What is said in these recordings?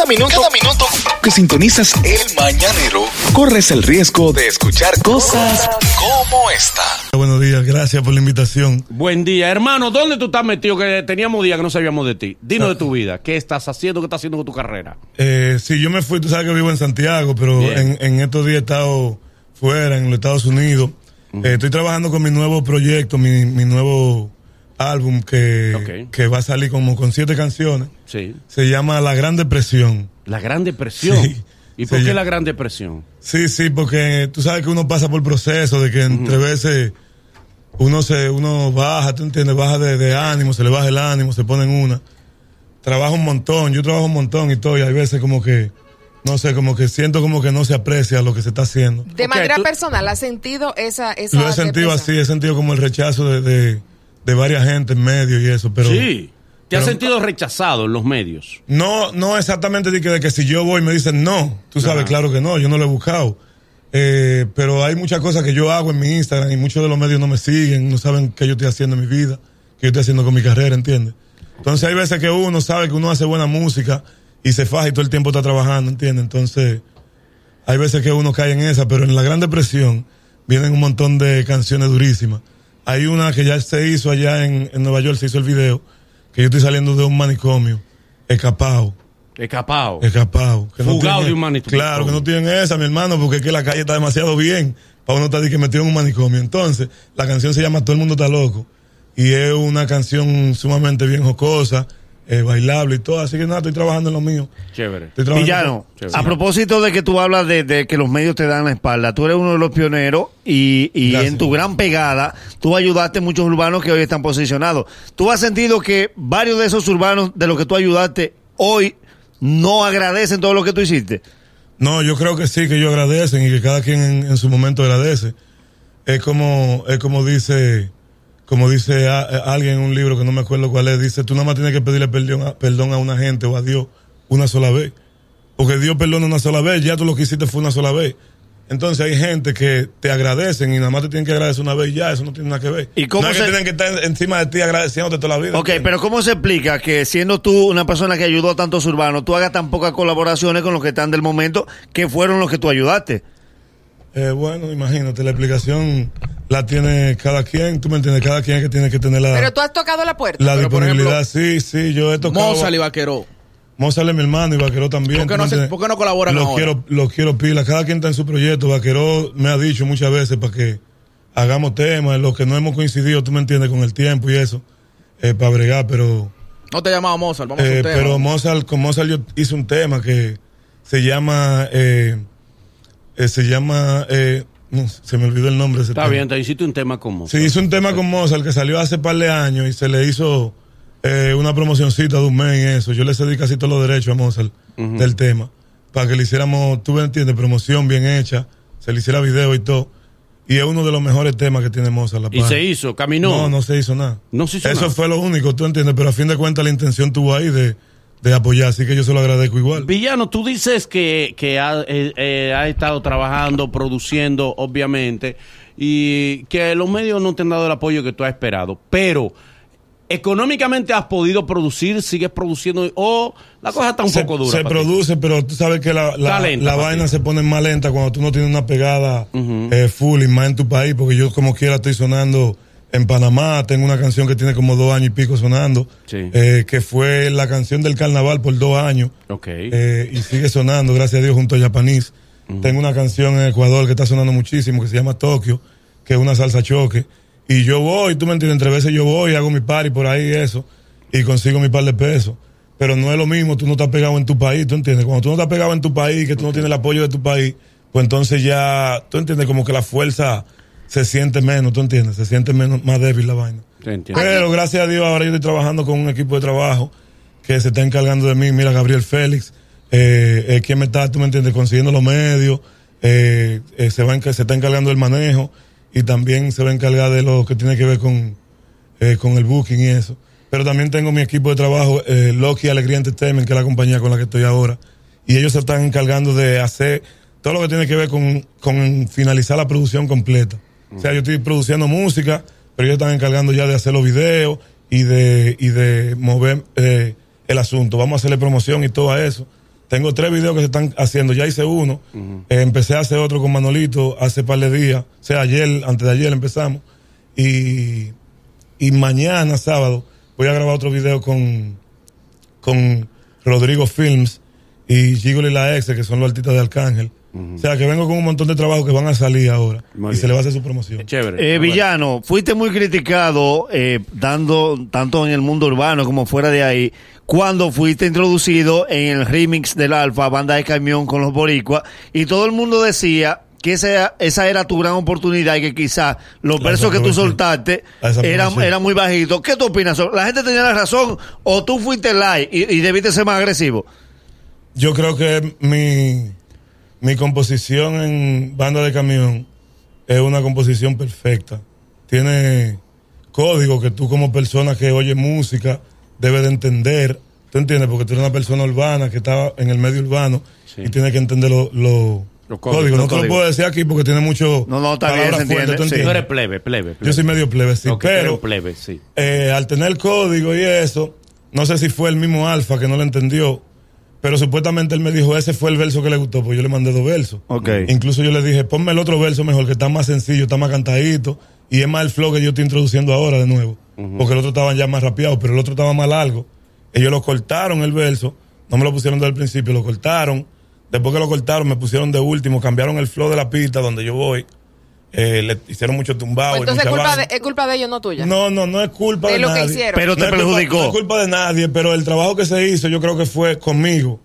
Cada minuto, cada minuto que sintonizas el mañanero, corres el riesgo de escuchar cosas como esta. Buenos días, gracias por la invitación. Buen día, hermano. ¿Dónde tú estás metido? Que teníamos días que no sabíamos de ti. Dinos de tu vida. ¿Qué estás haciendo? ¿Qué estás haciendo con tu carrera? Eh, sí, yo me fui, tú sabes que vivo en Santiago, pero en, en, estos días he estado fuera, en los Estados Unidos. Eh, estoy trabajando con mi nuevo proyecto, mi, mi nuevo álbum que, que va a salir como con siete canciones. Sí. Se llama La Gran Depresión. La Gran Depresión. Sí. ¿Y por qué la Gran Depresión? Sí, sí, porque tú sabes que uno pasa por proceso de que entre veces uno se uno baja, tú entiendes, baja de, de ánimo, se le baja el ánimo, se pone en una. Trabaja un montón, yo trabajo un montón y todo, y hay veces como que, no sé, como que siento como que no se aprecia lo que se está haciendo. De manera tú- personal, ¿has sentido esa, esa Lo he sentido depresión? así, he sentido como el rechazo de, de, de varias gente en medio y eso, pero... sí. ¿Te has pero- sentido rechazado en los medios? No, no exactamente de que, de que si yo voy me dicen no. Tú sabes, Ajá. claro que no, yo no lo he buscado. Eh, pero hay muchas cosas que yo hago en mi Instagram y muchos de los medios no me siguen, no saben qué yo estoy haciendo en mi vida, qué yo estoy haciendo con mi carrera, ¿entiendes? Entonces hay veces que uno sabe que uno hace buena música y se faja y todo el tiempo está trabajando, ¿entiendes? Entonces hay veces que uno cae en esa, pero en la Gran Depresión vienen un montón de canciones durísimas. Hay una que ya se hizo allá en, en Nueva York, se hizo el video, que yo estoy saliendo de un manicomio, escapado. Escapado. Escapado. Que no Fugado tienen- de un manicomio. Claro, que no tienen esa, mi hermano, porque es que la calle está demasiado bien para uno estar que metido en un manicomio. Entonces, la canción se llama Todo el mundo está loco. Y es una canción sumamente bien jocosa, eh, bailable y todo. Así que nada, estoy trabajando en lo mío. Chévere. Villano, Chévere. a propósito de que tú hablas de, de que los medios te dan la espalda, tú eres uno de los pioneros y, en tu gran pegada tú ayudaste a muchos urbanos que hoy están posicionados. ¿Tú has sentido que varios de esos urbanos de los que tú ayudaste hoy no agradecen todo lo que tú hiciste? No, yo creo que sí, que ellos agradecen y que cada quien en, en su momento agradece. Es como, es como dice, como dice a- a alguien en un libro que no me acuerdo cuál es, dice, tú nada más tienes que pedirle perdón a, perdón a una gente o a Dios una sola vez. Porque Dios perdona una sola vez, ya tú lo que hiciste fue una sola vez. Entonces hay gente que te agradecen y nada más te tienen que agradecer una vez y ya, eso no tiene nada que ver. ¿Y cómo no es que tienen que estar encima de ti agradeciéndote toda la vida. Ok, ¿entiendes? pero ¿cómo se explica que siendo tú una persona que ayudó a tantos urbanos, tú hagas tan pocas colaboraciones con los que están del momento que fueron los que tú ayudaste? Eh, bueno, imagínate, la explicación la tiene cada quien, tú me entiendes, cada quien es que tiene que tener la... Pero tú has tocado la puerta. La Pero, por disponibilidad, ejemplo, sí, sí, yo he tocado. Mozart y Vaqueró. Mozart es mi hermano y Vaqueró también. ¿Por qué ¿tú no se- por qué no colaboran Los ahora? quiero, los quiero pila. Cada quien está en su proyecto. Vaqueró me ha dicho muchas veces para que hagamos temas, los que no hemos coincidido, tú me entiendes, con el tiempo y eso, eh, para bregar, pero. No te he llamado Mozart, vamos a eh, un tema. pero Mozart, con Mozart yo hice un tema que se llama. Eh, eh, se llama. Eh, no, se me olvidó el nombre ese Está tema. bien, te hiciste un tema como. Sí, hizo un tema con Mozart que salió hace par de años y se le hizo eh, una promocioncita de un mes y eso. Yo le cedí casi todos los derechos a Mozart del tema. Para que le hiciéramos, tú me entiendes, promoción bien hecha, se le hiciera video y todo. Y es uno de los mejores temas que tiene Mozart. La Y se hizo, caminó. No, no se hizo nada. No se hizo Eso nada. fue lo único, tú entiendes, pero a fin de cuentas la intención tuvo ahí de, de apoyar, así que yo se lo agradezco igual. Villano, tú dices que, que ha, eh, eh, ha estado trabajando, produciendo, obviamente, y que los medios no te han dado el apoyo que tú has esperado, pero económicamente has podido producir, sigues produciendo, o la cosa está un se, poco dura. se ti? produce, pero tú sabes que la, la, lenta vaina ti. se pone más lenta cuando tú no tienes una pegada eh, full y más en tu país, porque yo como quiera estoy sonando en Panamá, tengo una canción que tiene como dos años y pico sonando, Sí. eh, que fue la canción del carnaval por dos años, Ok. eh, y sigue sonando, gracias a Dios, junto a Japanese. Tengo una canción en Ecuador que está sonando muchísimo, que se llama Tokio, que es una salsa choque. Y yo voy, tú me entiendes, entre veces yo voy, hago mi party por ahí y eso, y consigo mi par de pesos. Pero no es lo mismo, tú no estás pegado en tu país, tú entiendes. Cuando tú no estás pegado en tu país, que tú no tienes el apoyo de tu país, pues entonces ya, tú entiendes, como que la fuerza se siente menos, tú entiendes, se siente menos, más débil la vaina. Pero gracias a Dios ahora yo estoy trabajando con un equipo de trabajo que se está encargando de mí. Mira, Gabriel Félix, eh, eh, quien me está, tú me entiendes, consiguiendo los medios, eh, eh, se, va en- se está encargando del manejo y también se va a encargar de lo que tiene que ver con, eh, con el booking y eso. Pero también tengo mi equipo de trabajo, eh, Loki Alegría Entertainment, que es la compañía con la que estoy ahora. Y ellos se están encargando de hacer todo lo que tiene que ver con, con finalizar la producción completa. O sea, yo estoy produciendo música, pero ellos están encargando ya de hacer los videos y de, y de mover eh, el asunto. Vamos a hacerle promoción y todo a eso. Tengo tres videos que se están haciendo. Ya hice uno. Eh, empecé a hacer otro con Manolito hace par de días. O sea, ayer, antes de ayer empezamos. Y, y mañana, sábado, voy a grabar otro video con, con Rodrigo Films y Gigolo y la Ex, que son los artistas de Arcángel. O sea, que vengo con un montón de trabajos que van a salir ahora. Muy y se le va a hacer su promoción. Chévere. Eh, Villano, fuiste muy criticado eh, dando tanto en el mundo urbano como fuera de ahí cuando fuiste introducido en el remix del Alfa, banda de camión con los boricuas y todo el mundo decía que esa, esa era tu gran oportunidad y que quizás los La versos que tú soltaste eran, eran muy bajitos. ¿Qué tú opinas? ¿La gente tenía la razón o tú fuiste live y, y debiste ser más agresivo? Yo creo que mi, mi composición en banda de camión es una composición perfecta. Tiene código que tú como persona que oye música debes de entender. ¿Tú entiendes? Porque tú eres una persona urbana que está en el medio urbano Sí. y tienes que entender lo- lo- Los códigos. códigos, No te lo puedo decir aquí porque tiene mucho No, no, está bien, palabras se entiende, ¿tú sí. Tú entiendes? eres plebe, plebe. plebe. Yo soy medio plebe, sí. Pero plebe, sí. eh, al tener código y eso, no sé si fue el mismo Alfa que no lo entendió, pero supuestamente él me dijo, ese fue el verso que le gustó, pues yo le mandé dos versos. Ok. Incluso yo le dije, ponme el otro verso mejor, que está más sencillo, está más cantadito, y es más el flow que yo estoy introduciendo ahora de nuevo, porque el otro estaba ya más rapeado, pero el otro estaba más largo. Ellos lo cortaron el verso, no me lo pusieron desde el principio, lo cortaron. Después que lo cortaron, me pusieron de último, cambiaron el flow de la pista donde yo voy. Eh, le hicieron mucho tumbado. y Entonces culpa, de, es culpa de ellos, no tuya. No, no, no es culpa de de, lo que nadie. hicieron. Pero te No es culpa- perjudicó. no es culpa de nadie, pero el trabajo que se hizo yo creo que fue conmigo.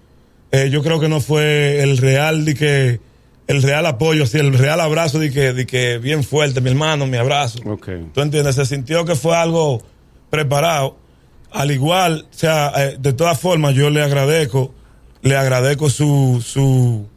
Eh, yo creo que no fue el real de que el real apoyo, así, el real abrazo de que, de que bien fuerte, mi hermano, mi abrazo. ¿Tú entiendes? Se sintió que fue algo preparado. Al igual, o sea, eh, de todas formas, yo le agradezco, le agradezco su, su,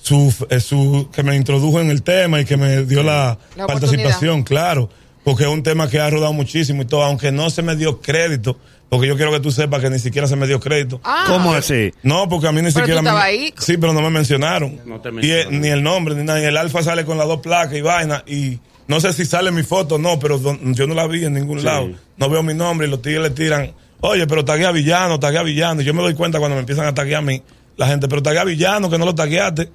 su, eh, su, que me introdujo en el tema y que me dio la, La participación, claro, porque es un tema que ha rodado muchísimo y todo, aunque no se me dio crédito, porque yo quiero que tú sepas que ni siquiera se me dio crédito. Ah, ¿Cómo así? No, porque a mí ni Pero siquiera tú me. ahí. Sí, pero no me mencionaron. No te Y, eh, ni el nombre, ni nada. Y el alfa sale con las dos placas y vaina. Y no sé si sale mi foto o no, pero don- yo no la vi en ningún Sí. lado. No veo mi nombre y los tigres le tiran. Oye, pero tagué a villano, tagué a villano. Y yo me doy cuenta cuando me empiezan a taguear a mí, la gente, pero tagué a villano, que no lo tagueaste.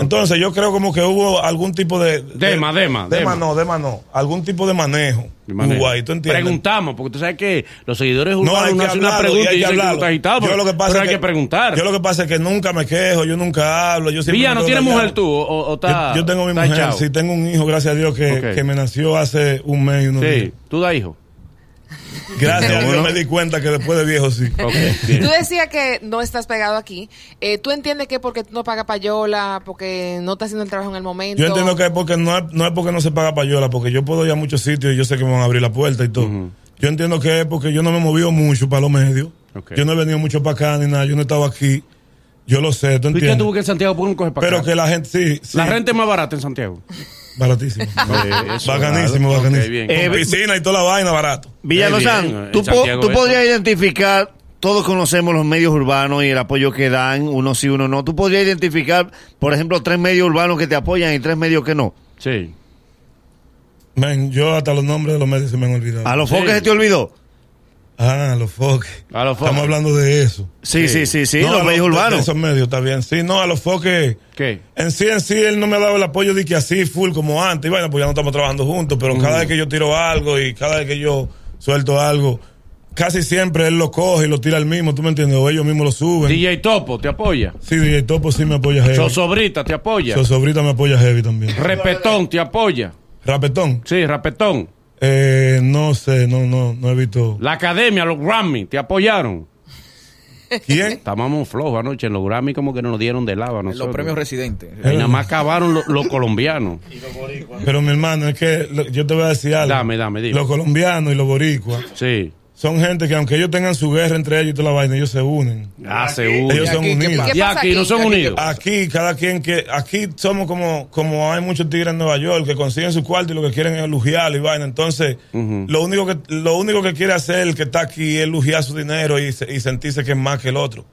Entonces yo creo como que hubo algún tipo de... de- Dema, dema, Dema no, dema no. Algún tipo de manejo. De manera. Uruguay, ¿tú entiendes? Preguntamos, porque tú sabes que los seguidores No, urbanos hay no que hacen una pregunta y hay que dicen que tú agitado, Yo lo que pasa pero es hay que, preguntar. Yo lo que pasa es que nunca me quejo, yo nunca hablo. Yo Villa, ¿no tienes mujer tú? ¿O, o Yo, yo tengo mi mujer, echado? sí, tengo un hijo, gracias a Dios, que, que me nació hace un mes y unos Sí, días. tú da hijo. Gracias a Dios Bueno. me di cuenta que después de viejo sí. Ok, bien. Tú decías que no estás pegado aquí. Eh, ¿Tú entiendes que porque tú no pagas payola, porque no estás haciendo el trabajo en el momento? Yo entiendo que es porque no es, no es porque no se paga payola, porque yo puedo ir a muchos sitios y yo sé que me van a abrir la puerta y todo. Yo entiendo que es porque yo no me he movido mucho para los medios. Yo no he venido mucho para acá ni nada, yo no he estado aquí. Yo lo sé, ¿tú ¿Y qué entiendes? tuvo que en Santiago? ¿Por para Pero acá? que la gente, sí, sí. La renta es más barata en Santiago. Baratísimo. eso, bacanísimo, claro. bacanísimo. Ok, bien. Eh, Con piscina y toda la vaina barato. Muy bien, tú, po- tú podrías identificar, todos conocemos los medios urbanos y el apoyo que dan, uno sí, uno no. Tú podrías identificar, por ejemplo, tres medios urbanos que te apoyan y tres medios que no. Sí. Men, yo hasta los nombres de los medios se me han olvidado. ¿A los Sí. foques se te olvidó? Ah, los foques. A los foques. Estamos hablando de eso. Sí, sí, sí, sí, No, los medios urbanos. esos medios, está bien. Sí, no, a los foques. ¿Qué? En sí, en sí, él no me ha dado el apoyo de que así, full como antes. Y bueno, pues ya no estamos trabajando juntos, pero cada vez que yo tiro algo y cada vez que yo suelto algo, casi siempre él lo coge y lo tira él mismo, ¿tú me entiendes? O ellos mismos lo suben. DJ Topo te apoya. Sí, DJ Topo sí me apoya heavy. Sosobrita te apoya. Sosobrita me apoya heavy también. Repetón te apoya. Rapetón. Sí, Rapetón. Eh, no sé, no, no, no he visto. La academia, los Grammy, te apoyaron. ¿Quién? Estábamos flojos anoche en los Grammy, como que nos dieron de lava. a En los nosotros. premios residentes. Y nada más acabaron los, los colombianos. Pero mi hermano, es que lo- yo te voy a decir algo. Dame, dame, dime. Los colombianos y los boricuas Sí. Son gente que aunque ellos tengan su guerra entre ellos y toda la vaina, ellos se unen. Ah, seguro. Ellos son aquí unidos. Y aquí no son Aquí, unidos. Aquí, cada quien que. Aquí somos como, como hay muchos tigres en Nueva York que consiguen su cuarto y lo que quieren es lujear y vaina. Entonces, lo, único que, lo único que quiere hacer el que está aquí es lujear su dinero y, se- y sentirse que es más que el otro.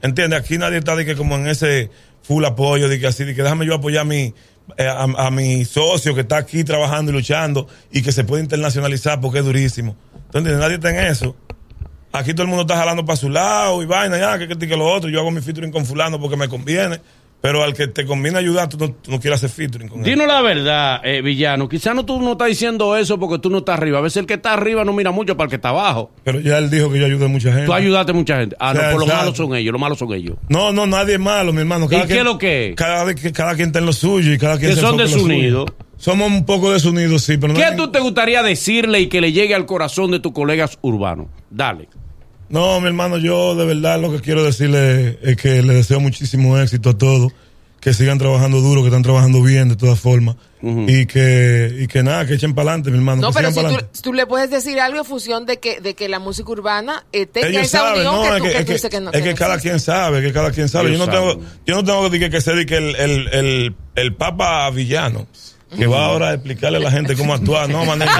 ¿Entiendes? Aquí nadie está de que como en ese full apoyo, de que así, de que déjame yo apoyar a mi, a, a mi socio que está aquí trabajando y luchando y que se puede internacionalizar porque es durísimo. ¿Tú entiendes? Nadie está en eso. Aquí todo el mundo está jalando para su lado y vaina, ya, que, que, que lo otro. Yo hago mi featuring con fulano porque me conviene. Pero al que te conviene ayudar, tú no, no quieres hacer featuring con él. Dinos la verdad, eh, villano. Quizás no tú no estás diciendo eso porque tú no estás arriba. A veces el que está arriba no mira mucho para el que está abajo. Pero ya él dijo que yo ayudé a mucha gente. Tú ayudaste a mucha gente. Ah, O sea, no, por los exacto. malos son ellos. Los malos son ellos. No, no, nadie es malo, mi hermano. ¿Y qué es lo que es? Cada, que- cada quien está en lo suyo y cada quien Que se son enfoca en lo desunidos. suyo. Somos un poco desunidos, sí, pero no ¿Qué hay- tú te gustaría decirle y que le llegue al corazón de tus colegas urbanos? Dale. No, mi hermano, yo de verdad lo que quiero decirle es que le deseo muchísimo éxito a todos, que sigan trabajando duro, que están trabajando bien de todas formas y que y que nada, que echen para adelante, mi hermano. No, que pero sigan si tú, tú le puedes decir algo en función de que, de que la música urbana eh, tenga Ellos esa saben, unión no, que es que, que es tú que- dices que no. es que no cada existe. quien sabe, que cada quien sabe. Yo no tengo, yo no tengo que, que, que ser que el, el, el, el papa villano. Que va ahora a explicarle a la gente cómo actuar, no, manito.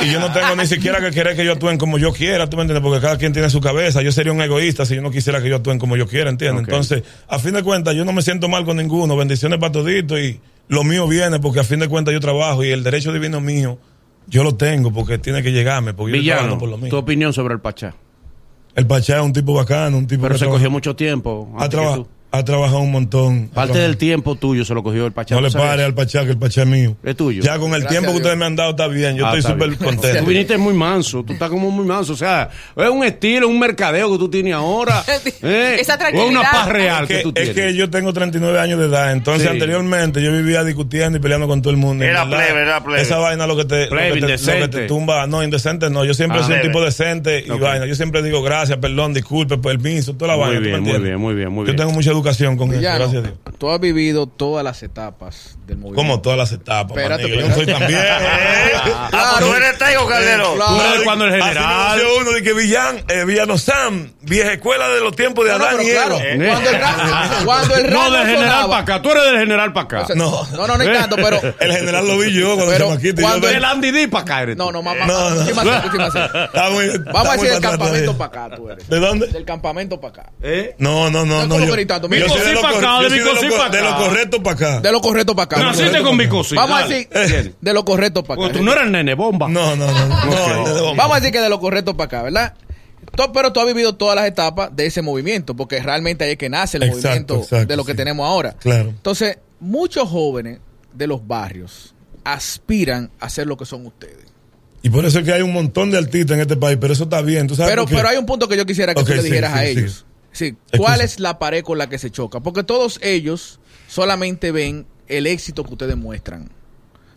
Y yo no tengo ni siquiera que querer que yo actúen como yo quiera, ¿tú me entiendes? Porque cada quien tiene su cabeza. Yo sería un egoísta si yo no quisiera que yo actúen como yo quiera, ¿entiendes? Entonces, a fin de cuentas, yo no me siento mal con ninguno. Bendiciones para todito y lo mío viene porque a fin de cuentas yo trabajo y el derecho divino mío, yo lo tengo porque tiene que llegarme, porque yo Villano, trabajando por lo mío. tu opinión sobre el Pachá. El Pachá es un tipo bacano, un tipo Pero que se trabaja- cogió mucho tiempo. ha, antes que traba- tú. Ha trabajado un montón. Parte del tiempo tuyo se lo cogió el Pachá. No ¿tú le pare al Pachá, que el Pachá es mío. Es tuyo. Ya con el Gracias tiempo que ustedes me han dado está bien. Yo Ah, estoy súper contento. Tú viniste muy manso, tú estás como muy manso. O sea, es un estilo, un mercadeo que tú tienes ahora. ¿eh? Esa O tranquilidad. una paz real Es que, que, tú es tienes. que yo tengo 39 años de edad, entonces Sí. anteriormente yo vivía discutiendo y peleando con todo el mundo. Era plebe, era plebe. Esa vaina lo que te, lo que te, lo que indecente. te tumba. No, indecente no. Yo siempre Ah. soy un tipo decente y vaina. Yo siempre digo gracias, perdón, disculpe, permiso, toda la Muy vaina. ¿tú me bien, muy bien, muy bien, muy Yo bien. tengo mucha educación con eso, Villano, gracias a Dios. tú has vivido todas las etapas del movimiento. Como todas las etapas, Espérate, maniga, Yo no soy espérate. tan viejo. Ah, pues tú eres Tego Calderón. claro. Tú eres cuando el general. uno de que Villán, eh, Villano Sam, vieja escuela de los tiempos de No, no, Adán y claro, Eva. cuando el rap, cuando el rap No, del general sonaba- para acá. Tú eres del general para acá. o sea, No. no, no, no hay tanto, pero El general lo vi yo cuando Pero y cuando yo del Andy D para acá eres no, no, mamá, No, no. Vamos a decir del campamento para acá, tú eres. ¿De dónde? Del campamento para acá. ¿Eh? No, no, no, No, no. ¿Cómo Yo, que ni tanto? yo Mico soy de sí lo, pa' cor- acá, de soy de Mico lo sí cor- pa' de lo correcto para acá. De lo correcto para acá. Naciste con para cosita. Vamos a decir de lo correcto para Porque acá. tú no eres el nene bomba. No, no, no. Vamos a decir que de lo correcto para acá, ¿verdad? Pero tú has vivido todas las etapas de ese movimiento, porque realmente ahí es que nace el Exacto, movimiento exacto, de lo que sí. tenemos ahora. Claro. Entonces, muchos jóvenes de los barrios aspiran a ser lo que son ustedes. Y por eso es que hay un montón de artistas en este país, pero eso está bien. ¿Tú sabes Pero, pero hay un punto que yo quisiera que tú le dijeras sí, a sí. ellos. Sí, ¿Cuál Excusa. es la pared con la que se choca? Porque todos ellos solamente ven el éxito que ustedes muestran,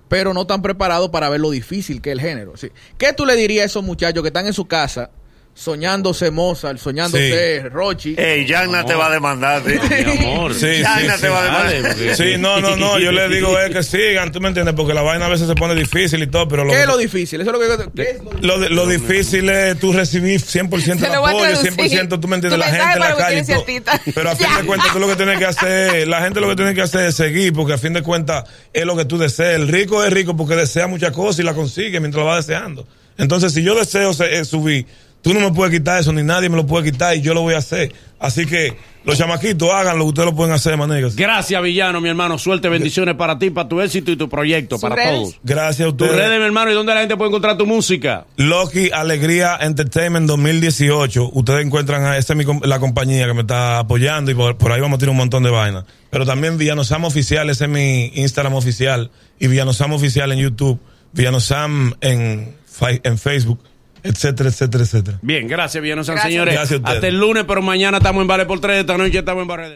pero no están preparados para ver lo difícil que es el género. Sí. ¿Qué tú le dirías a esos muchachos que están en su casa soñándose Mozart, soñándose Rochi? Ey, Yagna te va a demandar. ¿sí? Mi amor. Sí, Yagna sí, te sí. va a demandar. Sí, no, no, no. Yo le digo es que sigan, ¿tú me entiendes? Porque la vaina a veces se pone difícil y todo, pero lo, ¿Qué es lo difícil? Eso es lo que ¿qué es lo difícil? lo, de- lo difícil es tú recibir 100% Se el lo voy a apoyo, traducir. 100% tú me entiendes, la gente en la calle. todo. Pero a fin de cuentas tú lo que tienes que hacer, la gente lo que tiene que hacer es seguir, porque a fin de cuentas es lo que tú deseas. El rico es rico porque desea muchas cosas y la consigue mientras lo va deseando. Entonces, si yo deseo se- eh, subir, tú no me puedes quitar eso, ni nadie me lo puede quitar y yo lo voy a hacer. Así que los chamaquitos hagan lo que ustedes lo pueden hacer, manegas. Gracias, villano, mi hermano. Suerte, bendiciones para ti, para tu éxito y tu proyecto, ¿Sus para redes? todos. Gracias a Tus ustedes. redes, mi hermano, y dónde la gente puede encontrar tu música. Loki Alegría Entertainment 2018. Ustedes encuentran a esta es mi la compañía que me está apoyando y por, por ahí vamos a tirar un montón de vainas. Pero también Villanosam Oficial, ese es mi Instagram oficial. Y Villanosam Oficial en YouTube. Villanosam en, en Facebook, etcétera, etcétera, etcétera. Bien, gracias, villano, Gracias. señores. Gracias a ustedes. Hasta el lunes, pero mañana estamos en Vale por 3 esta noche estamos en Vale.